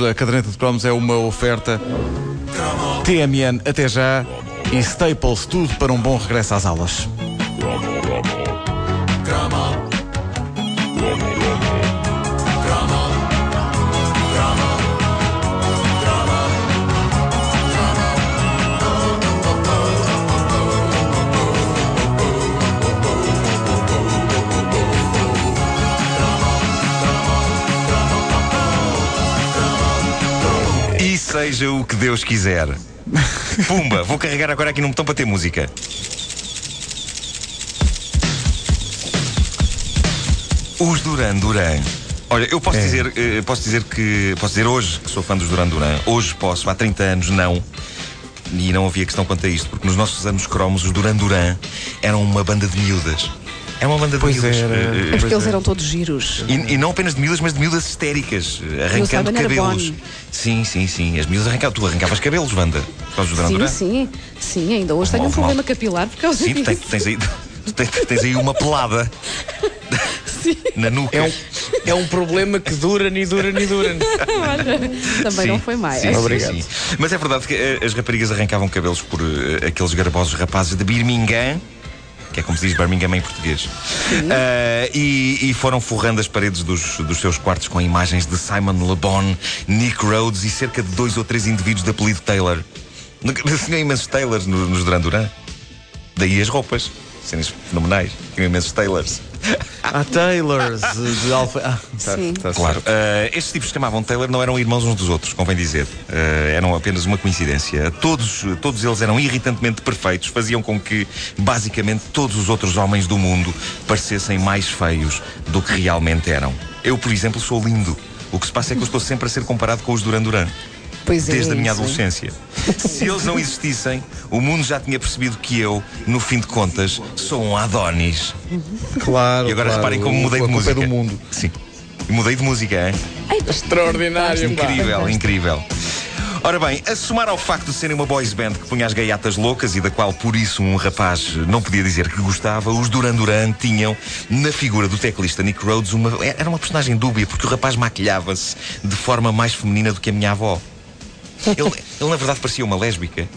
A caderneta de cromos é uma oferta TMN até já e Staples, tudo para um bom regresso às aulas. Seja o que Deus quiser. Pumba, vou carregar agora aqui num botão para ter música. Os Duran Duran. Olha, eu posso dizer, eh, posso dizer que posso dizer hoje que sou fã dos Duran Duran. Hoje posso, há 30 anos não. E não havia questão quanto a isto, porque nos nossos anos cromos os Duran Duran eram uma banda de miúdas. Era uma banda de Pois miúdas. era. eh, eh, É Pois eles é. eram todos giros. e, e não apenas de miúdas, mas de miúdas histéricas, arrancando Simon era cabelos. Sim, sim, sim. As miúdas arrancavam. Tu arrancavas cabelos, Duran Sim, sim, sim, ainda hoje tenho um Houve mal. problema capilar por causa Sim, disso. tens aí, tu tens, tens aí uma pelada na nuca. É um, é um problema que dura e dura e dura. Também Sim, não foi mais. sim, sim, Obrigado. sim. Mas é verdade que eh, as raparigas arrancavam cabelos por eh, aqueles garbosos rapazes de Birmingham. Que é como se diz Birmingham em português. Eh, e, e foram forrando as paredes dos, dos seus quartos com imagens de Simon Le Bon, Nick Rhodes e cerca de dois ou três indivíduos de apelido Taylor. Tinham imensos Taylors no- nos Duran Duran. Daí as roupas. Cenas fenomenais. Tinham imensos Taylors. Há Taylors de Alfa. Ah, tá, Sim. tá Claro. Uh, estes tipos que chamavam Taylor não eram irmãos uns dos outros, convém dizer. Uh, eram apenas uma coincidência. Todos, todos eles eram irritantemente perfeitos, faziam com que, basicamente, todos os outros homens do mundo parecessem mais feios do que realmente eram. Eu, por exemplo, sou lindo. O que se passa é que eu estou sempre a ser comparado com os Duran Duran. Pois é, Desde a minha isso. adolescência. Se eles não existissem, o mundo já tinha percebido que eu, no fim de contas, sou um Adonis. Claro. E agora claro. reparem como mudei a de culpa música. é do mundo. Sim. E Mudei de música, hein? Extraordinário. pá. Incrível, incrível. Ora bem, a somar ao facto de serem uma boys band que punha as gaiatas loucas e da qual por isso um rapaz não podia dizer que gostava, os Duran Duran tinham na figura do teclista Nick Rhodes uma, era uma personagem dúbia porque o rapaz maquilhava-se de forma mais feminina do que a minha avó. Ele, ele, na verdade parecia uma lésbica.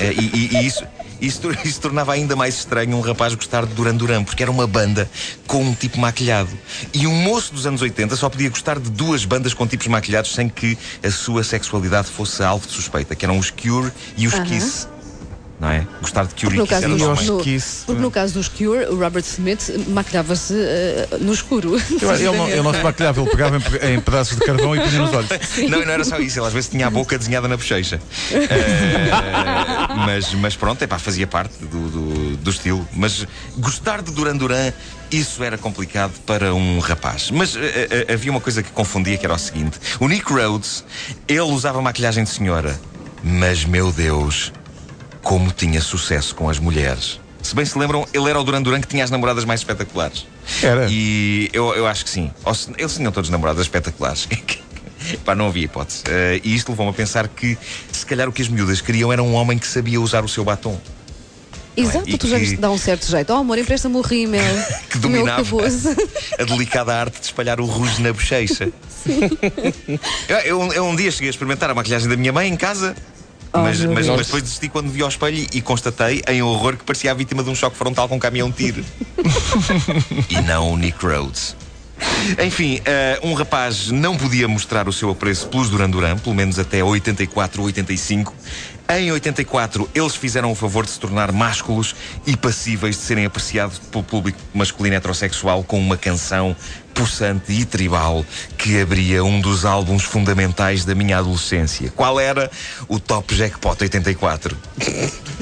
Eh, e, e- e isso, isso, isso tornava ainda mais estranho um rapaz gostar de Duran Duran, porque era uma banda com um tipo maquilhado. E um moço dos anos 80 só podia gostar de duas bandas com tipos maquilhados sem que a sua sexualidade fosse alvo de suspeita, que eram os Cure e os Aham. Kiss. Não é? Gostar de Cure Porque e no Kiss caso, era no- que isso- porque no caso dos Cure, o Robert Smith maquilhava-se eh, no escuro. Eu- Ele não, ele não se maquilhava, ele pegava em, em pedaços de carvão e punha nos olhos. Não, e não era só isso, ele às vezes tinha a boca desenhada na bochecha. Eh, mas, mas pronto, epá, fazia parte do, do, do estilo. Mas gostar de Duran Duran, isso era complicado para um rapaz. Mas eh, havia uma coisa que confundia, que era o seguinte: o Nick Rhodes, ele usava maquilhagem de senhora, mas meu Deus, como tinha sucesso com as mulheres. Se bem se lembram, ele era o Duran Duran que tinha as namoradas mais espetaculares. Era. E eu, eu acho que sim. Eles tinham todos namoradas espetaculares. Pá, não havia hipótese. Eh, e isto levou-me a pensar que, se calhar, o que as miúdas queriam era um homem que sabia usar o seu batom. Exato, E tu já que- viste que dá um certo jeito. Oh amor, empresta-me o rímel. Que dominava a delicada arte de espalhar o rouge na bochecha. Eu, eu- eu um dia cheguei a experimentar a maquilhagem da minha mãe em casa. Oh, mas, meu mas, mas depois desisti quando vi ao espelho e constatei em horror que parecia a vítima de um choque frontal com um caminhão de tiro. e não o Nick Rhodes. Enfim, eh, um rapaz não podia mostrar o seu apreço pelos Duran Duran, pelo menos até 84 ou 85. Em 84, eles fizeram o favor de se tornar másculos e passíveis de serem apreciados pelo público masculino heterossexual com uma canção possante e tribal que abria um dos álbuns fundamentais da minha adolescência. Qual era? O Top Jackpot 84.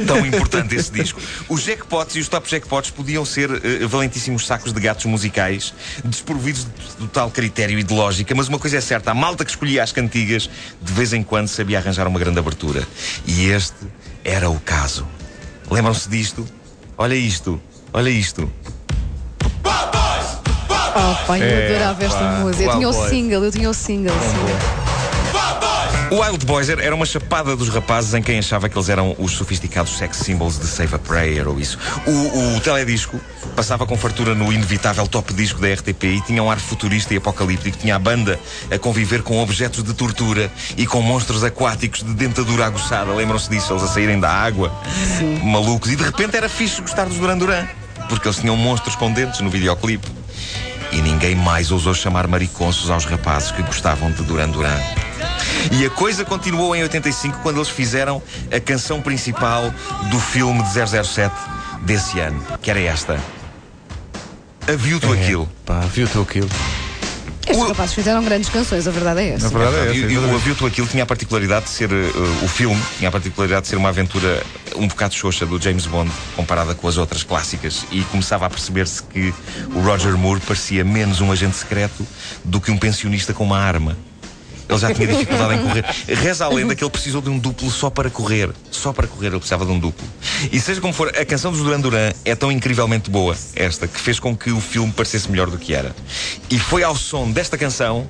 Tão importante esse disco. Os jackpots e os top jackpots podiam ser eh, valentíssimos sacos de gatos musicais, desprovidos de total critério e de lógica, mas uma coisa é certa: a malta que escolhia as cantigas de vez em quando sabia arranjar uma grande abertura. E este era o caso. Lembram-se disto? Olha isto, olha isto. Oh pai, eu É, adorava esta pá, música. Eu tinha o single, eu tinha o single. sim. O Wild Boys era uma chapada dos rapazes em quem achava que eles eram os sofisticados sex symbols de Save a Prayer ou isso. O, o teledisco passava com fartura no inevitável top disco da RTP e tinha um ar futurista e apocalíptico. Tinha a banda a conviver com objetos de tortura e com monstros aquáticos de dentadura aguçada. Lembram-se disso? Eles a saírem da água, malucos. E de repente era fixe gostar dos Duran Duran, porque eles tinham monstros com dentes no videoclipe. E ninguém mais ousou chamar mariconsos aos rapazes que gostavam de Duran Duran. E a coisa continuou em 85 quando eles fizeram a canção principal do filme de 007 desse ano, que era esta. A View to a Kill. Pá, viu o teu kill. Estes O- rapazes fizeram grandes canções, a verdade é essa. Na verdade é essa. E, e o exatamente. A View to a Kill tinha a particularidade de ser, uh, o filme tinha a particularidade de ser uma aventura um bocado xoxa do James Bond comparada com as outras clássicas e começava a perceber-se que o Roger Moore parecia menos um agente secreto do que um pensionista com uma arma. Ele já tinha dificuldade em correr. Reza a lenda que ele precisou de um duplo só para correr. Só para correr ele precisava de um duplo. E seja como for, a canção dos Duran Duran é tão incrivelmente boa, esta, que fez com que o filme parecesse melhor do que era. E foi ao som desta canção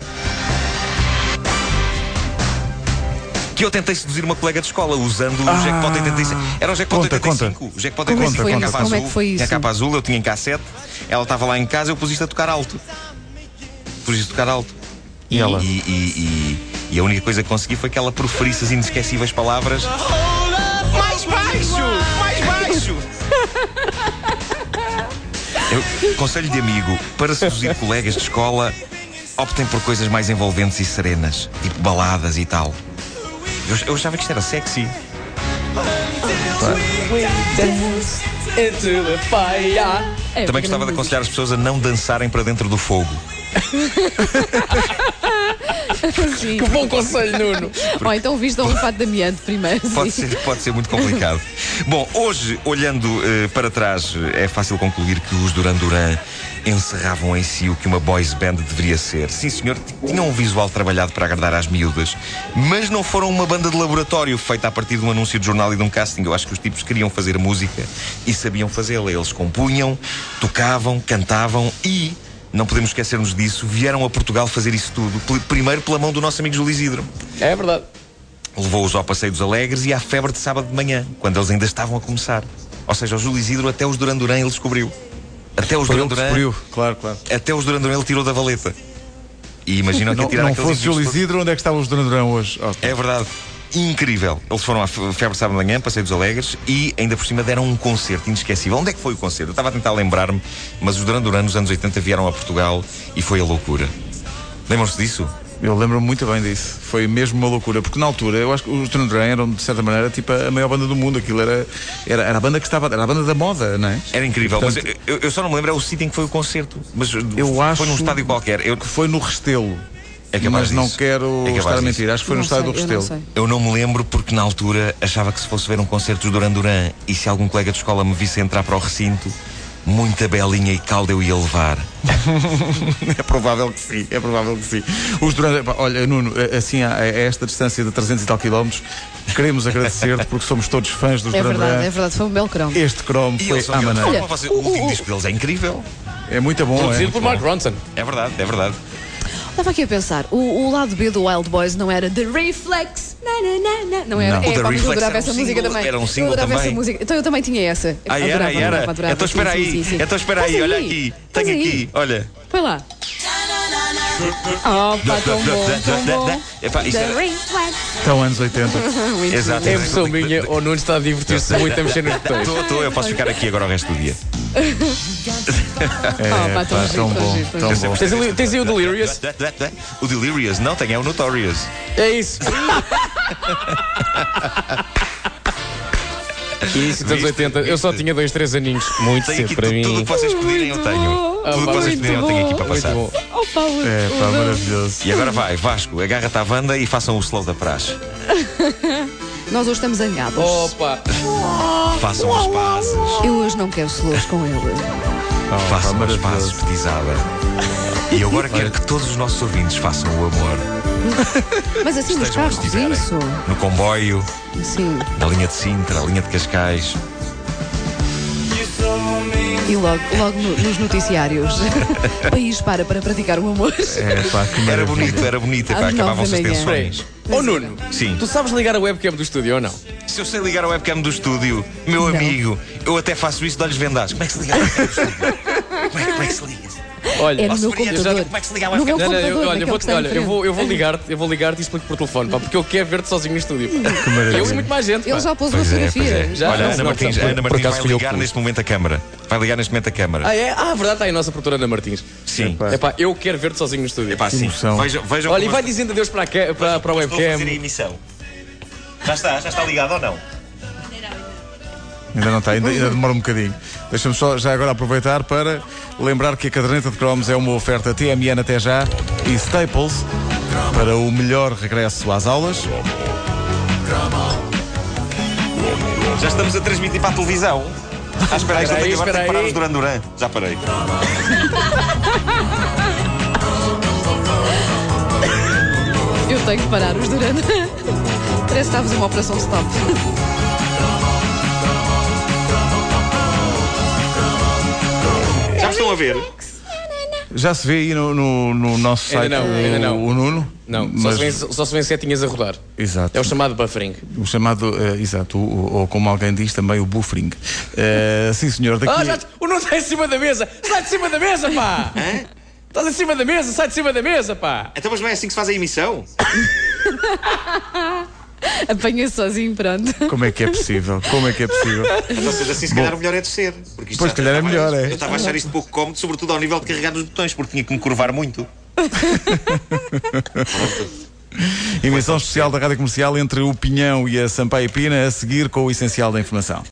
que eu tentei seduzir uma colega de escola usando o Jackpot 85. Era o Jackpot Conta, 85. O Jackpot Como é que 85 foi tinha capa Como é azul. que foi Tinha isso? capa azul, eu tinha em cassete. Ela estava lá em casa, eu pus isto a tocar alto. Pus isto a tocar alto. E ela? E, e- e- e a única coisa que consegui foi que ela proferisse as inesquecíveis palavras. Mais baixo! Mais baixo! Eu, conselho de amigo, para seduzir colegas de escola, optem por coisas mais envolventes e serenas, tipo baladas e tal. Eu, eu achava que isto era sexy. Também gostava de aconselhar as pessoas a não dançarem para dentro do fogo. Sim. Que bom conselho, Nuno. Ou então vistam um fato de amiante primeiro. Pode sim. ser, pode ser muito complicado. Bom, hoje, olhando eh, para trás, é fácil concluir que os Duran Duran encerravam em si o que uma boys band deveria ser. Sim, senhor, tinham um visual trabalhado para agradar às miúdas, mas não foram uma banda de laboratório feita a partir de um anúncio de jornal e de um casting. Eu acho que os tipos queriam fazer música e sabiam fazê-la. Eles compunham, tocavam, cantavam e. Não podemos esquecermos disso, vieram a Portugal fazer isso tudo, primeiro pela mão do nosso amigo Júlio Isidro. É verdade. Levou-os ao Passeio dos Alegres e à febre de sábado de manhã, quando eles ainda estavam a começar. Ou seja, o Júlio Isidro até os Duran Duran ele descobriu. Até os Foi Duran ele que Duran, descobriu, claro, claro. até os Duran Duran ele tirou da valeta. E imaginam que Não, ia tirar não aqueles fosse Júlio Isidro, onde é que estavam os Duran Duran hoje? Oh, É verdade. Incrível. Eles foram à fe- febre sábado de manhã, Passeio dos Alegres, e ainda por cima deram um concerto inesquecível. Onde é que foi o concerto? Eu estava a tentar lembrar-me, mas os Duran Duran nos anos 80 vieram a Portugal e foi a loucura. Lembram-se disso? Eu lembro-me muito bem disso. Foi mesmo uma loucura, porque na altura eu acho que os Duran Duran eram, de certa maneira, tipo a maior banda do mundo. Aquilo era, era, era a banda que estava, era a banda da moda, não é? Era incrível, Portanto, mas eu, eu só não me lembro é o sítio em que foi o concerto. Mas Eu foi acho num estádio qualquer. Eu, que foi no Restelo. É mas não disso. quero É estar a mentir. Acho que foi Não no estádio do eu não Restelo. sei. eu não me lembro porque na altura achava que se fosse ver um concerto dos Duran Duran e se algum colega de escola me visse entrar para o recinto, muita belinha e calda eu ia levar. É provável que sim, é provável que sim. Os Duran, olha, Nuno, assim a, a esta distância de 300 e tal quilómetros, queremos agradecer-te porque somos todos fãs dos É Duran verdade, Duran. é verdade. Foi um belo cromo. Este cromo E foi à maneira. Olha, o último disco deles é incrível. É muito bom, é? Produzido por Mark Ronson. É verdade, é verdade. Estava aqui a pensar, o, o lado B do Wild Boys não era The Reflex. Na, na, na, na. Não era? Não. É, pá, mas Reflex eu adorava era um essa música single- também. era um single eu adorava também. essa música. Então eu também tinha essa. Ah, era, Adorava, era. adorava, adorava. Então espera aí, sim, sim, sim. então espera aí, olha aqui. Tenho aqui, olha. Põe lá. Oh, pá, tão bom, tão bom. Epá, isto The era-. Então, anos 80. Muito Exato. É impressão minha, o Nuno está a divertir-se muito a mexer nos botões. Estou, estou, eu posso ficar aqui agora o resto do dia. É, Oh, pá, tão pá, giro, tão tão bom, giro, tão tão giro. bom. Tens, ali- tens aí o Delirious? O Delirious, não, tem é o Notorious. É isso. Isso, dos anos 80. Eu só tinha dois, três aninhos. Muito Tenho cedo aqui para tu- tudo o mim. que vocês pedirem, eu tenho. Ah, Tudo o que pá, vocês muito pedirem, tenho aqui para Muito passar. bom. Oh, pá, o- É, pá, o- maravilhoso. E agora vai, Vasco, agarra-te à banda e façam o slow da praxe. Nós hoje estamos zangados. Opa! Façam as pazes. Eu hoje não quero slows com ele. Oh, pá, Façam as maravilhoso. pazes, petizada. E eu agora quero que todos os nossos ouvintes façam o amor. Mas assim nos Estejam onde carros, estiverem. isso. No comboio, Sim. na linha de Sintra, na linha de Cascais. E logo, logo no- nos noticiários. País para para praticar o amor. É, pá, que Era maravilha. bonito, era bonito. Epá, acabavam-se as manhã. tensões. Ô Nuno, Sim. tu sabes ligar a webcam do estúdio ou não? Se eu sei ligar a webcam do estúdio, meu amigo, eu até faço isso de olhos vendados. Como é que se liga a webcam do estúdio? Como é, como é que se liga? Olha, É no meu Severino, computador. como é que se liga a No meu webcam? Não, não, eu, computador, olha, eu naquele vou, que está em olha, eu frente. vou, eu vou ligar-te, eu vou ligar-te e explico por telefone, pá, porque eu quero ver-te sozinho no estúdio. maravilha. Eu e muito mais gente. Ele pá. já pôs uma Pois é, pois fotografia. é. Já? Olha, Não, Ana não, Martins, por- Ana por Martins acaso vai ligar que neste momento a câmara. Vai ligar neste momento a câmara. Ah, é? Ah, verdade, está aí a nossa produtora Ana Martins. Sim. Epá. É pá, eu quero ver-te sozinho no estúdio. Epá, sim. emoção. Vejam, vejam Olha, e como vai eu- dizendo adeus para a, ca- para, para a Estou a fazer a webcam. emissão. Já está, já está ligado ou não? Ainda não está, ainda, ainda demora um bocadinho. Deixa-me só já agora aproveitar para lembrar que a caderneta de cromos é uma oferta TMN até já e Staples para o melhor regresso às aulas. Já estamos a transmitir para a televisão. Ah, espera aí, Espera aí, agora tenho que parar os Duran Duran. Já parei. Eu tenho que parar os durante. Parece que está a fazer uma operação de stop. Já me estão a ver? Já se vê aí no, no- no nosso Ainda site não, o, ainda não. o Nuno? Não, só, Mas- se vêem, só se vêem setinhas a rodar. Exato. É o chamado buffering. O chamado, eh, exato, o- o- ou como alguém diz também, o buffering. Eh, sim, senhor, daqui. Ah, já, o Nuno está em cima da mesa! Sai de cima da mesa, pá! Estás em cima da mesa, sai de cima da mesa, pá! Então, mas não é assim que se faz a emissão? Apanha sozinho, pronto. Como é que é possível? Como é que é possível? Ou seja, assim se calhar o melhor é descer. Porque isto Pois, já- se calhar é melhor, é. Eu estava a achar isto pouco cómodo, sobretudo ao nível de carregar nos botões, porque tinha que me curvar muito. Emissão especial da Rádio Comercial entre o Pinhão e a Sampaio Pina, a seguir com o essencial da informação.